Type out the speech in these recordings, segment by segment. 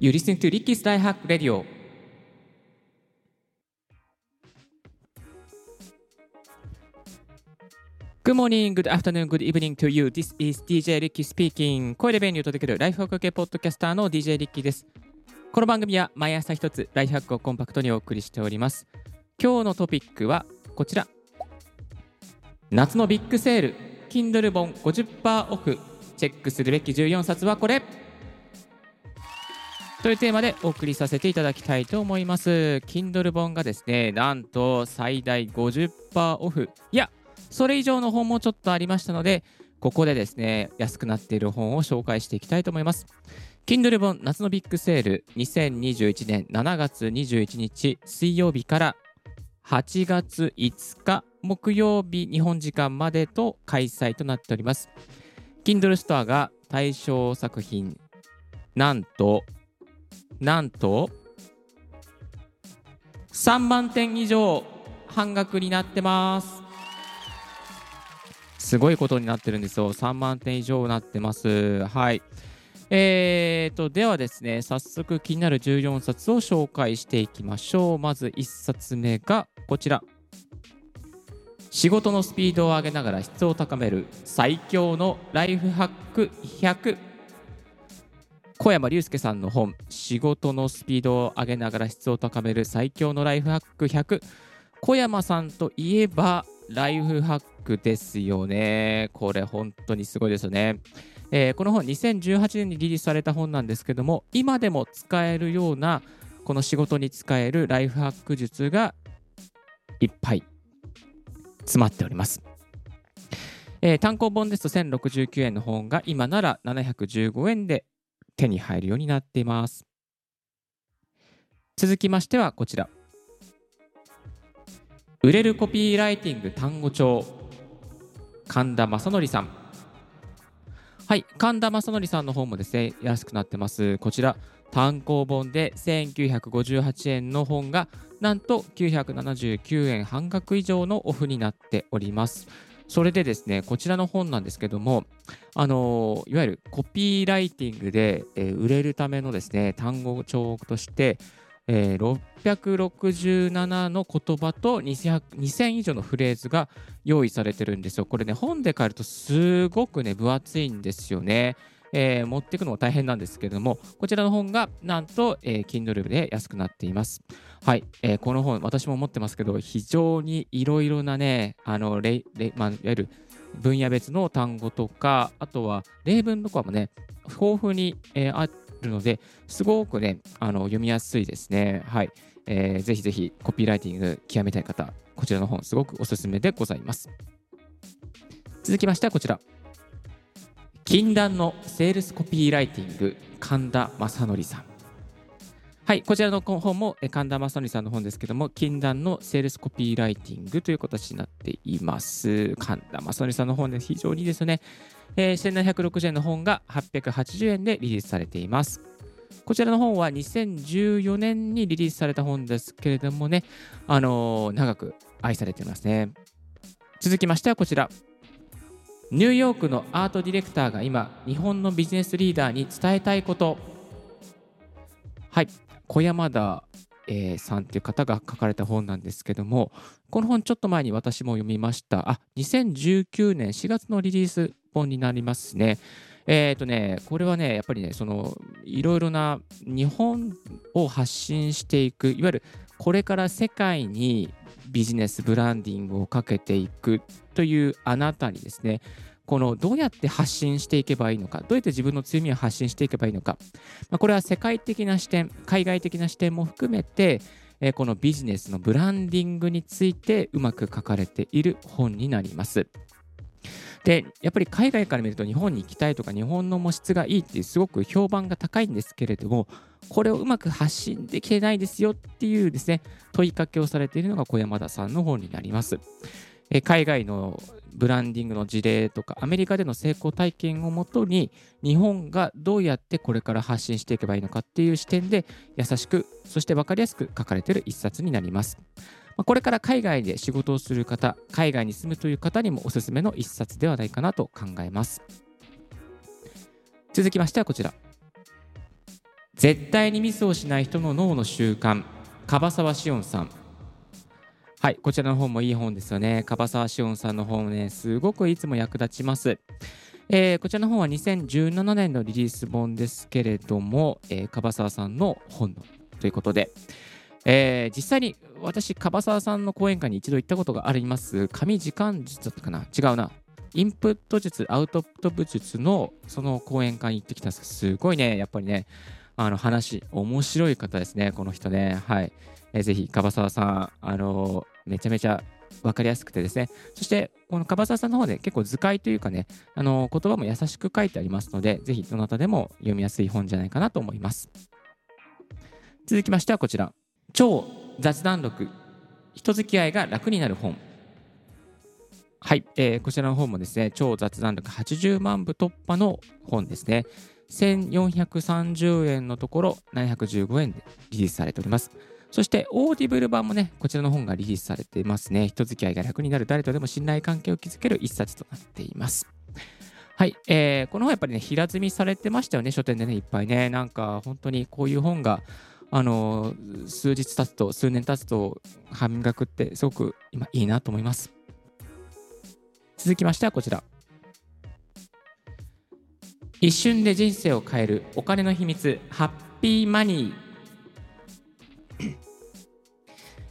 You listen to Ricky's Life Hack Radio. Good morning, good afternoon, good evening to you. This is DJ Ricky speaking. 声で便利を届けるライフハック系ポッドキャスターの DJ リッキーです。この番組は毎朝一つライフハックをコンパクトにお送りしております。今日のトピックはこちら。夏のビッグセール、Kindle 本50%オフ。チェックするべき14冊はこれというテーマでお送りさせていただきたいと思います。Kindle 本がですね、なんと最大50%オフ。いや、それ以上の本もちょっとありましたので、ここでですね、安くなっている本を紹介していきたいと思います。Kindle 本夏のビッグセール2021年7月21日水曜日から8月5日木曜日日本時間までと開催となっております。Kindle ストアが対象作品なんとなんと3万点以上半額になってます。すごいことになってるんですよ。3万点以上なってます。はい。えーとではですね早速気になる14冊を紹介していきましょう。まず1冊目がこちら。仕事のスピードを上げながら質を高める最強のライフハック100小山隆介さんの本「仕事のスピードを上げながら質を高める最強のライフハック100」小山さんといえばライフハックですよねこれ本当にすごいですよね、えー、この本2018年にリリースされた本なんですけども今でも使えるようなこの仕事に使えるライフハック術がいっぱい詰まっております。えー、単行本ですと1069円の本が今なら715円で手に入るようになっています。続きましてはこちら。売れるコピーライティング単語帳神田正則さん。はい、神田正則さんの本もですね、安くなってます。こちら、単行本で1958円の本がなんと979円半額以上のオフになっております。それでですね、こちらの本なんですけども、あのいわゆるコピーライティングで、えー、売れるためのですね、単語帳として、えー、667の言葉と2000以上のフレーズが用意されてるんですよ。これね、本で買えるとすごくね、分厚いんですよね。えー、持っていくのも大変なんですけれども、こちらの本がなんと、えー、Kindle で安くなっています。はい、えー、この本、私も持ってますけど、非常にいろいろなね、あのレレまあ、いわゆる分野別の単語とか、あとは例文とかもね、豊富に、えー、あるので、すごくね、あの読みやすいですね。はい、えー。ぜひぜひコピーライティング極めたい方、こちらの本、すごくおすすめでございます。続きましてはこちら。禁断のセールスコピーライティング神田正則さんはいこちらの本も神田正則さんの本ですけども禁断のセールスコピーライティングという形になっています。神田正則さんの本で非常にですね、えー、1760円の本が880円でリリースされています。こちらの本は2014年にリリースされた本ですけれどもね、あのー、長く愛されていますね。続きましてはこちら、ニューヨークのアートディレクターが今日本のビジネスリーダーに伝えたいこと。はい。小山田、えー、さんという方が書かれた本なんですけどもこの本ちょっと前に私も読みました。あ2019年4月のリリース本になりますね。えっ、ー、とねこれはねやっぱりねそのいろいろな日本を発信していくいわゆるこれから世界にビジネスブランディングをかけていくというあなたにですねこのどうやって発信していけばいいのかどうやって自分の強みを発信していけばいいのか、まあ、これは世界的な視点海外的な視点も含めてえこのビジネスのブランディングについてうまく書かれている本になります。でやっぱり海外から見ると日本に行きたいとか日本の模質がいいっていうすごく評判が高いんですけれどもこれをうまく発信できてないですよっていうですね問いかけをされているのが小山田さんの本になります。え海外のブランディングの事例とかアメリカでの成功体験をもとに日本がどうやってこれから発信していけばいいのかっていう視点で優しくそして分かりやすく書かれている一冊になります。これから海外で仕事をする方、海外に住むという方にもおすすめの一冊ではないかなと考えます。続きましてはこちら。絶対にミスをしない人の脳の習慣樺沢志音さんはいこちらの本もいい本ですよね。樺沢志音さんの本ねすごくいつも役立ちます。えー、こちらの本は2017年のリリース本ですけれども、えー、樺沢さんの本のということで、えー、実際に私、樺沢さんの講演会に一度行ったことがあります、紙時間術だったかな？違うな。インプット術、アウトプット術のその講演会に行ってきた。んですすごいね、やっぱりね、あの話、面白い方ですね、この人ね。はい。えー、ぜひ、樺沢さん、あのー、めちゃめちゃ分かりやすくてですね、そしてこの樺沢さんの方で結構図解というかね、あの言葉も優しく書いてありますので、ぜひどなたでも読みやすい本じゃないかなと思います。続きましてはこちら、超雑談録、人付き合いが楽になる本。はい、えー、こちらの本もですね、超雑談録80万部突破の本ですね。1430円のところ715円でリリースされております。そして、オーディブル版もね、こちらの本がリリースされていますね。人付き合いが楽になる誰とでも信頼関係を築ける一冊となっています。はい、えー、この本やっぱりね、平積みされてましたよね、書店でね、いっぱいね。なんか、本当にこういう本が、あの数日経つと、数年経つと、半額ってすごく今いいなと思います。続きましてはこちら。一瞬で人生を変えるお金の秘密、ハッピーマニー。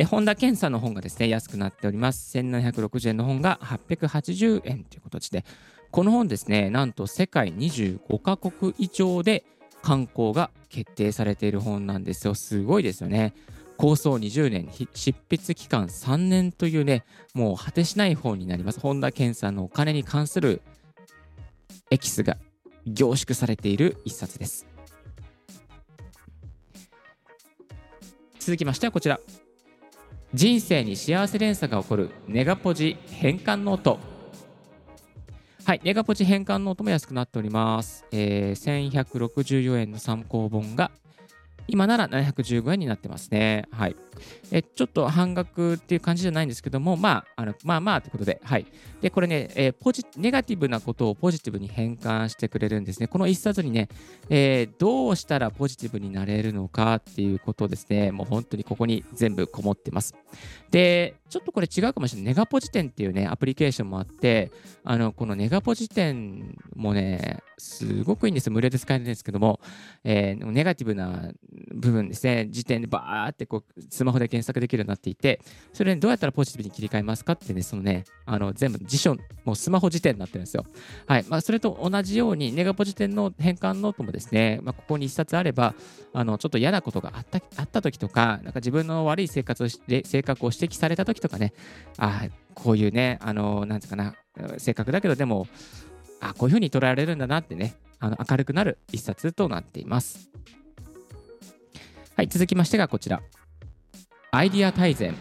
え本田健さんの本がですね、安くなっております。1760円の本が880円ということで、この本ですね、なんと世界25カ国以上で刊行が決定されている本なんですよ。すごいですよね。構想20年、執筆期間3年というね、もう果てしない本になります。本田健さんのお金に関するエキスが凝縮されている一冊です。続きましてはこちら。人生に幸せ連鎖が起こるネガポジ変換ノート。はい、ネガポジ変換ノートも安くなっております。えー、1164円の参考本が今なら715円になってますね。はい。えちょっと半額っていう感じじゃないんですけども、まあ、あのまあまあということで、はい。で、これね、えー、ポジ、ネガティブなことをポジティブに変換してくれるんですね。この一冊にね、えー、どうしたらポジティブになれるのかっていうことですね、もう本当にここに全部こもってます。で、ちょっとこれ違うかもしれない。ネガポジ店っていうね、アプリケーションもあって、あの、このネガポジ店もね、すごくいいんですよ。無料で使えるんですけども、えー、ネガティブな部分ですね、時点でバーってこうスマホで検索できるようになっていて、それにどうやったらポジティブに切り替えますかってね、そのね、あの全部辞書、もうスマホ辞典になってるんですよ。はい。まあ、それと同じように、ネガポジ典の変換ノートもですね、まあ、ここに1冊あれば、あのちょっと嫌なことがあったあった時とか、なんか自分の悪い生活をし性格を指摘された時とかね、あこういうね、あの、なんつうかな、性格だけど、でも、あこういうふうに捉えられるんだなってね、あの明るくなる一冊となっています。はい、続きましてがこちら。アイディア大全。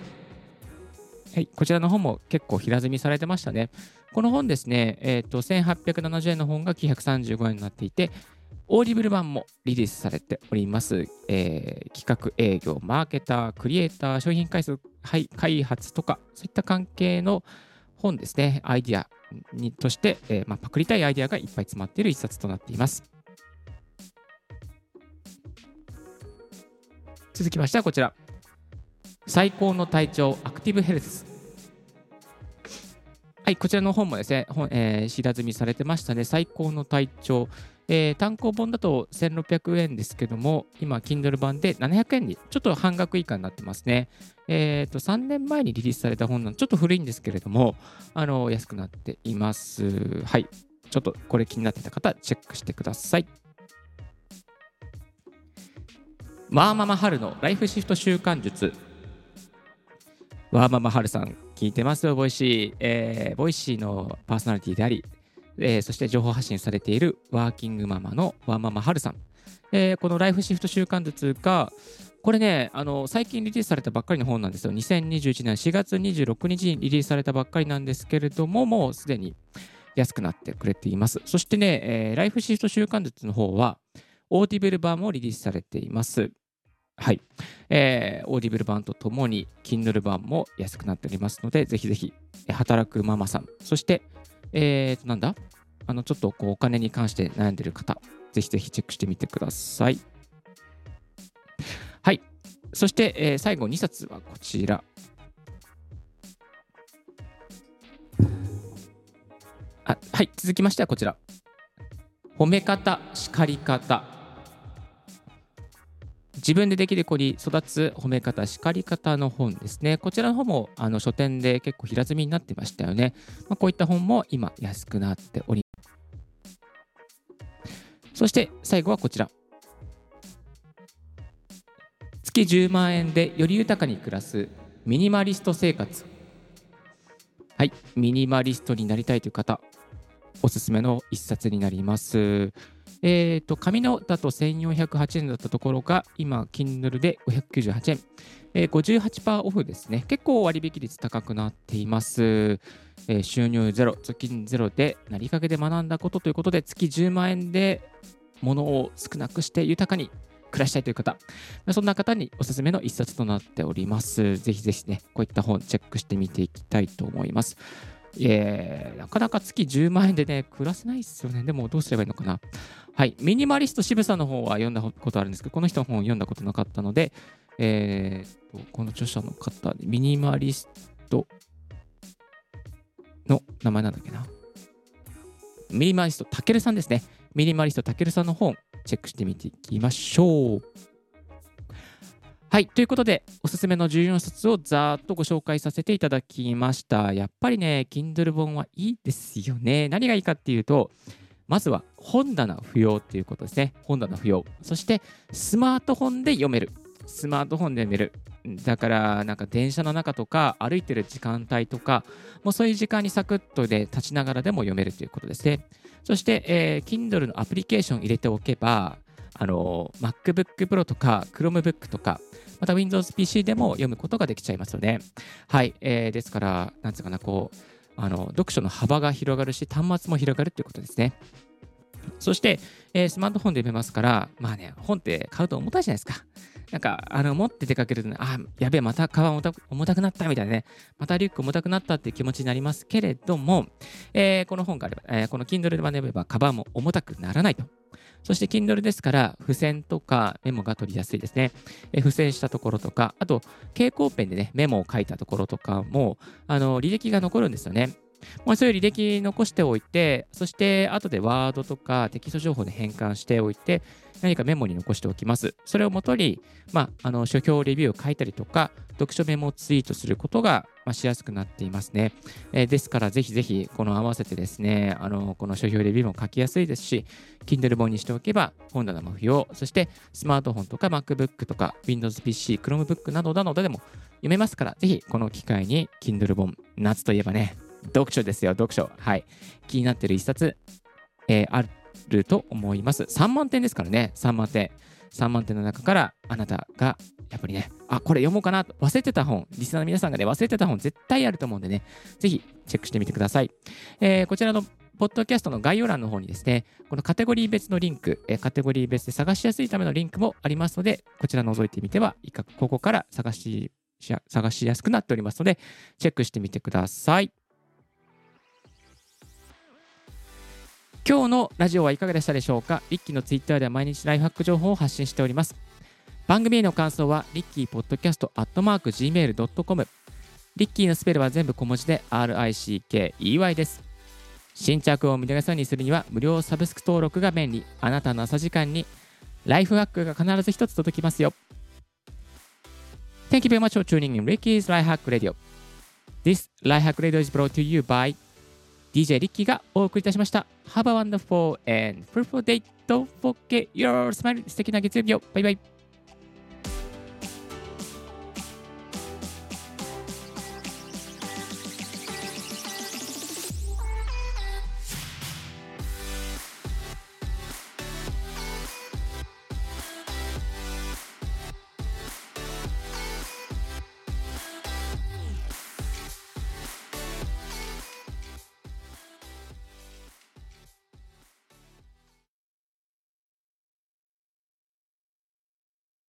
はい、こちらの本も結構平積みされてましたね。この本ですね、えーと、1870円の本が935円になっていて、オーディブル版もリリースされております。えー、企画営業、マーケター、クリエイター、商品開発開発とか、そういった関係の本ですね、アイディアにとして、えー、まあ、パクりたいアイディアがいっぱい詰まっている一冊となっています。続きましてはこちら。最高の体調アクティブヘルス。はい、こちらの本もですね、本えー、知積みされてましたね。最高の体調。えー、単行本だと1600円ですけども、今、Kindle 版で700円に、ちょっと半額以下になってますね。えっ、ー、と、3年前にリリースされた本なので、ちょっと古いんですけれども、あの、安くなっています。はい。ちょっとこれ気になってた方、チェックしてください。ワーママはるのライフシフト習慣術。ワーママはるさん、聞いてますよ、 Voicy。えー、 Voicy のパーソナリティであり、えー、そして情報発信されているワーキングママのワーママはるさん。えー、このライフシフト習慣術が、これね、あの最近リリースされたばっかりの本なんですよ。2021年4月26日にリリースされたばっかりなんですけれども、もうすでに安くなってくれています。そしてね、えー、ライフシフト習慣術の方は、Audible 版もリリースされています。はい。えー、 Audible 版とともに、Kindle 版も安くなっておりますので、ぜひぜひ、働くママさん、そして、えー、なんだ？あの、ちょっとこうお金に関して悩んでる方、ぜひぜひチェックしてみてください。そして、えー、最後2冊はこちら。あはい、続きましてはこちら。褒め方、叱り方。自分でできる子に育つ褒め方、叱り方の本ですね。こちらの本もあの書店で結構平積みになってましたよね。まあ、こういった本も今安くなっております。そして最後はこちら。月10万円でより豊かに暮らすミニマリスト生活。はい、ミニマリストになりたいという方、おすすめの一冊になります。え、ー、と、紙のだと1408円だったところが、今、Kindle で598円。えー、58%オフですね。結構割引率高くなっています。えー、収入ゼロ、貯金ゼロで、なりかけで学んだことということで、月10万円で物を少なくして豊かに暮らしたいという方、そんな方におすすめの一冊となっております。ぜひぜひね、こういった本チェックしてみていきたいと思います。えー、なかなか月10万円でね、暮らせないですよね。でもどうすればいいのかな。はい。ミニマリスト渋さんの方は読んだことあるんですけど、この人の本を読んだことなかったので、えー、とこの著者の方、ミニマリストの名前なんだっけな。ミニマリストたけるさんですね。ミニマリストたけるさんの本、チェックしてみていきましょう。はい。ということで、おすすめの14冊をざーっとご紹介させていただきました。やっぱりね、Kindle 本はいいですよね。何がいいかっていうと、まずは本棚不要っていうことですね。本棚不要。そしてスマートフォンで読める。スマートフォンで読める。だから、なんか電車の中とか歩いてる時間帯とか、もうそういう時間にサクッとで立ちながらでも読めるということですね。そして、えー、Kindle のアプリケーション入れておけば、あの MacBook Pro とか Chromebook とか、また Windows PC でも読むことができちゃいますよね。はい。えー、ですから、なんつうかな、こう、あの読書の幅が広がるし、端末も広がるということですね。そして、えー、スマートフォンで読めますから、まあね、本って買うと重たいじゃないですか。なんか、あの、持って出かけるとね、あ、やべえ、またカバン重た重たくなったみたいなね、またリュック重たくなったっていう気持ちになりますけれども、えー、この本があれば、えー、この Kindle で学べば、カバンも重たくならないと。そして Kindle ですから、付箋とかメモが取りやすいですね。え付箋したところとか、あと、蛍光ペンでね、メモを書いたところとかも、あの、履歴が残るんですよね。まあ、そういう履歴残しておいて、そして後でワードとかテキスト情報で変換しておいて、何かメモに残しておきます。それをもとに、まあ、あの書評レビューを書いたりとか、読書メモをツイートすることが、まあ、しやすくなっていますね。えー、ですから、ぜひぜひ、この合わせてですね、あのこの書評レビューも書きやすいですし、Kindle 本にしておけば、本棚も不要、そしてスマートフォンとか MacBook とか Windows PC、Chromebook などなどでも読めますから、ぜひこの機会に Kindle 本、夏といえばね、読書ですよ、読書。はい。気になってる一冊、えー、あると思います。3万点ですからね、3万点。3万点の中からあなたがやっぱりね、あ、これ読もうかなと忘れてた本、リスナーの皆さんがね、忘れてた本絶対あると思うんでね、ぜひチェックしてみてください。えー、こちらのポッドキャストの概要欄の方にですね、このカテゴリー別のリンク、えカテゴリー別で探しやすいためのリンクもありますので、こちら覗いてみてはいいか、ここから探し探しやすくなっておりますので、チェックしてみてください。今日のラジオはいかがでしたでしょうか？リッキーのツイッターでは毎日ライフハック情報を発信しております。番組への感想は、リッキーポッドキャストアットマーク Gmail.com。リッキーのスペルは全部小文字で RICKEY です。新着を見逃さにするには無料サブスク登録が便利。あなたの朝時間にライフハックが必ず一つ届きますよ。Thank you very much for tuning in Ricky's Life Hack Radio. This Life Hack Radio is brought to you by DJ リッキーがお送りいたしました。Have a wonderful and fruitful day. Don't forget your smile. 素敵な月曜日を。バイバイ。